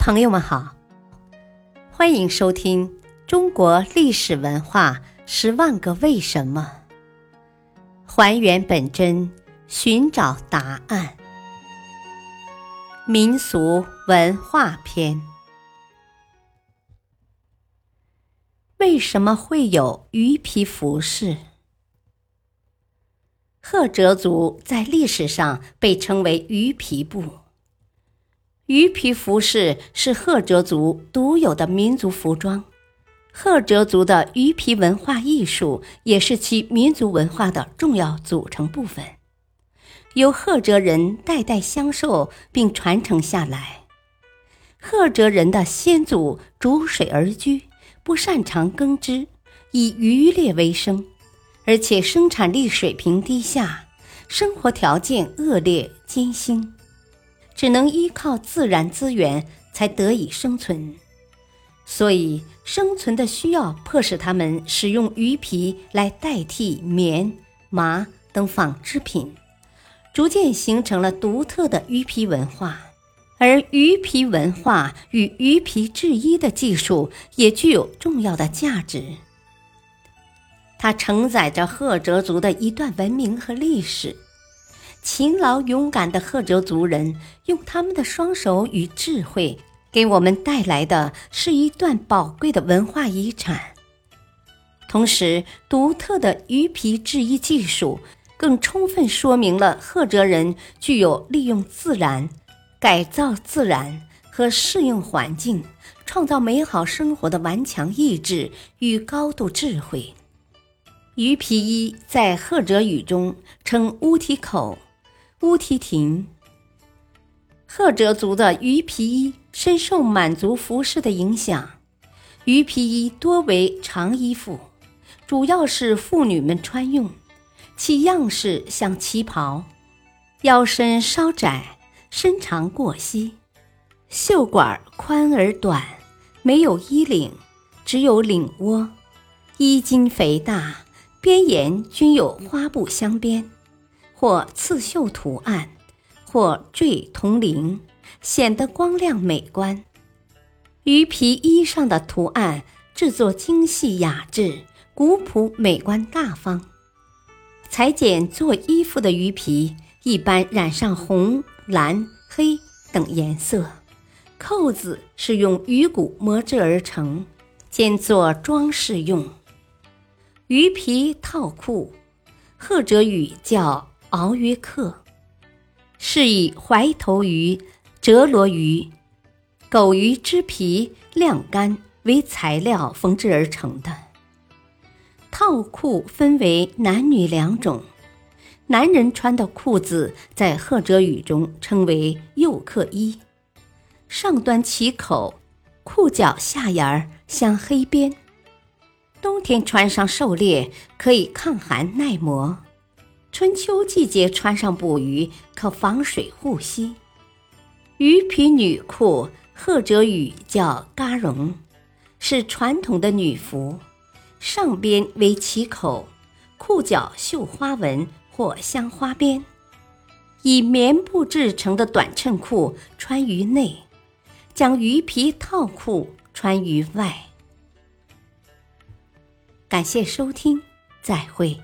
朋友们好，欢迎收听《中国历史文化十万个为什么》，还原本真，寻找答案。民俗文化篇：为什么会有鱼皮服饰？赫哲族在历史上被称为鱼皮部。鱼皮服饰是赫哲族独有的民族服装，赫哲族的鱼皮文化艺术也是其民族文化的重要组成部分，由赫哲人代代相授并传承下来。赫哲人的先祖逐水而居，不擅长耕织，以渔猎为生，而且生产力水平低下，生活条件恶劣艰辛。只能依靠自然资源才得以生存，所以生存的需要迫使他们使用鱼皮来代替棉、麻等纺织品，逐渐形成了独特的鱼皮文化。而鱼皮文化与鱼皮制衣的技术也具有重要的价值，它承载着赫哲族的一段文明和历史。勤劳勇敢的赫哲族人用他们的双手与智慧，给我们带来的是一段宝贵的文化遗产。同时，独特的鱼皮制衣技术更充分说明了赫哲人具有利用自然、改造自然和适应环境、创造美好生活的顽强意志与高度智慧。鱼皮衣在赫哲语中称乌提口。乌提亭，赫哲族的鱼皮衣深受满族服饰的影响。鱼皮衣多为长衣服，主要是妇女们穿用，其样式像旗袍，腰身稍窄，身长过膝，袖管宽而短，没有衣领，只有领窝，衣襟肥大，边沿均有花布镶边。或刺绣图案，或缀铜铃，显得光亮美观。鱼皮衣上的图案制作精细雅致、古朴美观大方。裁剪做衣服的鱼皮一般染上红、蓝、黑等颜色，扣子是用鱼骨磨制而成，兼做装饰用。鱼皮套裤，赫哲语叫。鳌鱼克是以怀头鱼、折罗鱼、狗鱼之皮晾干为材料缝制而成的套裤，分为男女两种。男人穿的裤子在赫哲语中称为右克衣，上端起口，裤脚下沿儿镶黑边，冬天穿上狩猎可以抗寒耐磨。春秋季节穿上捕鱼，可防水护膝。鱼皮女裤，赫哲语叫嘎绒，是传统的女服，上边为起口，裤脚绣花纹或镶花边，以棉布制成的短衬裤穿于内，将鱼皮套裤穿于外。感谢收听，再会。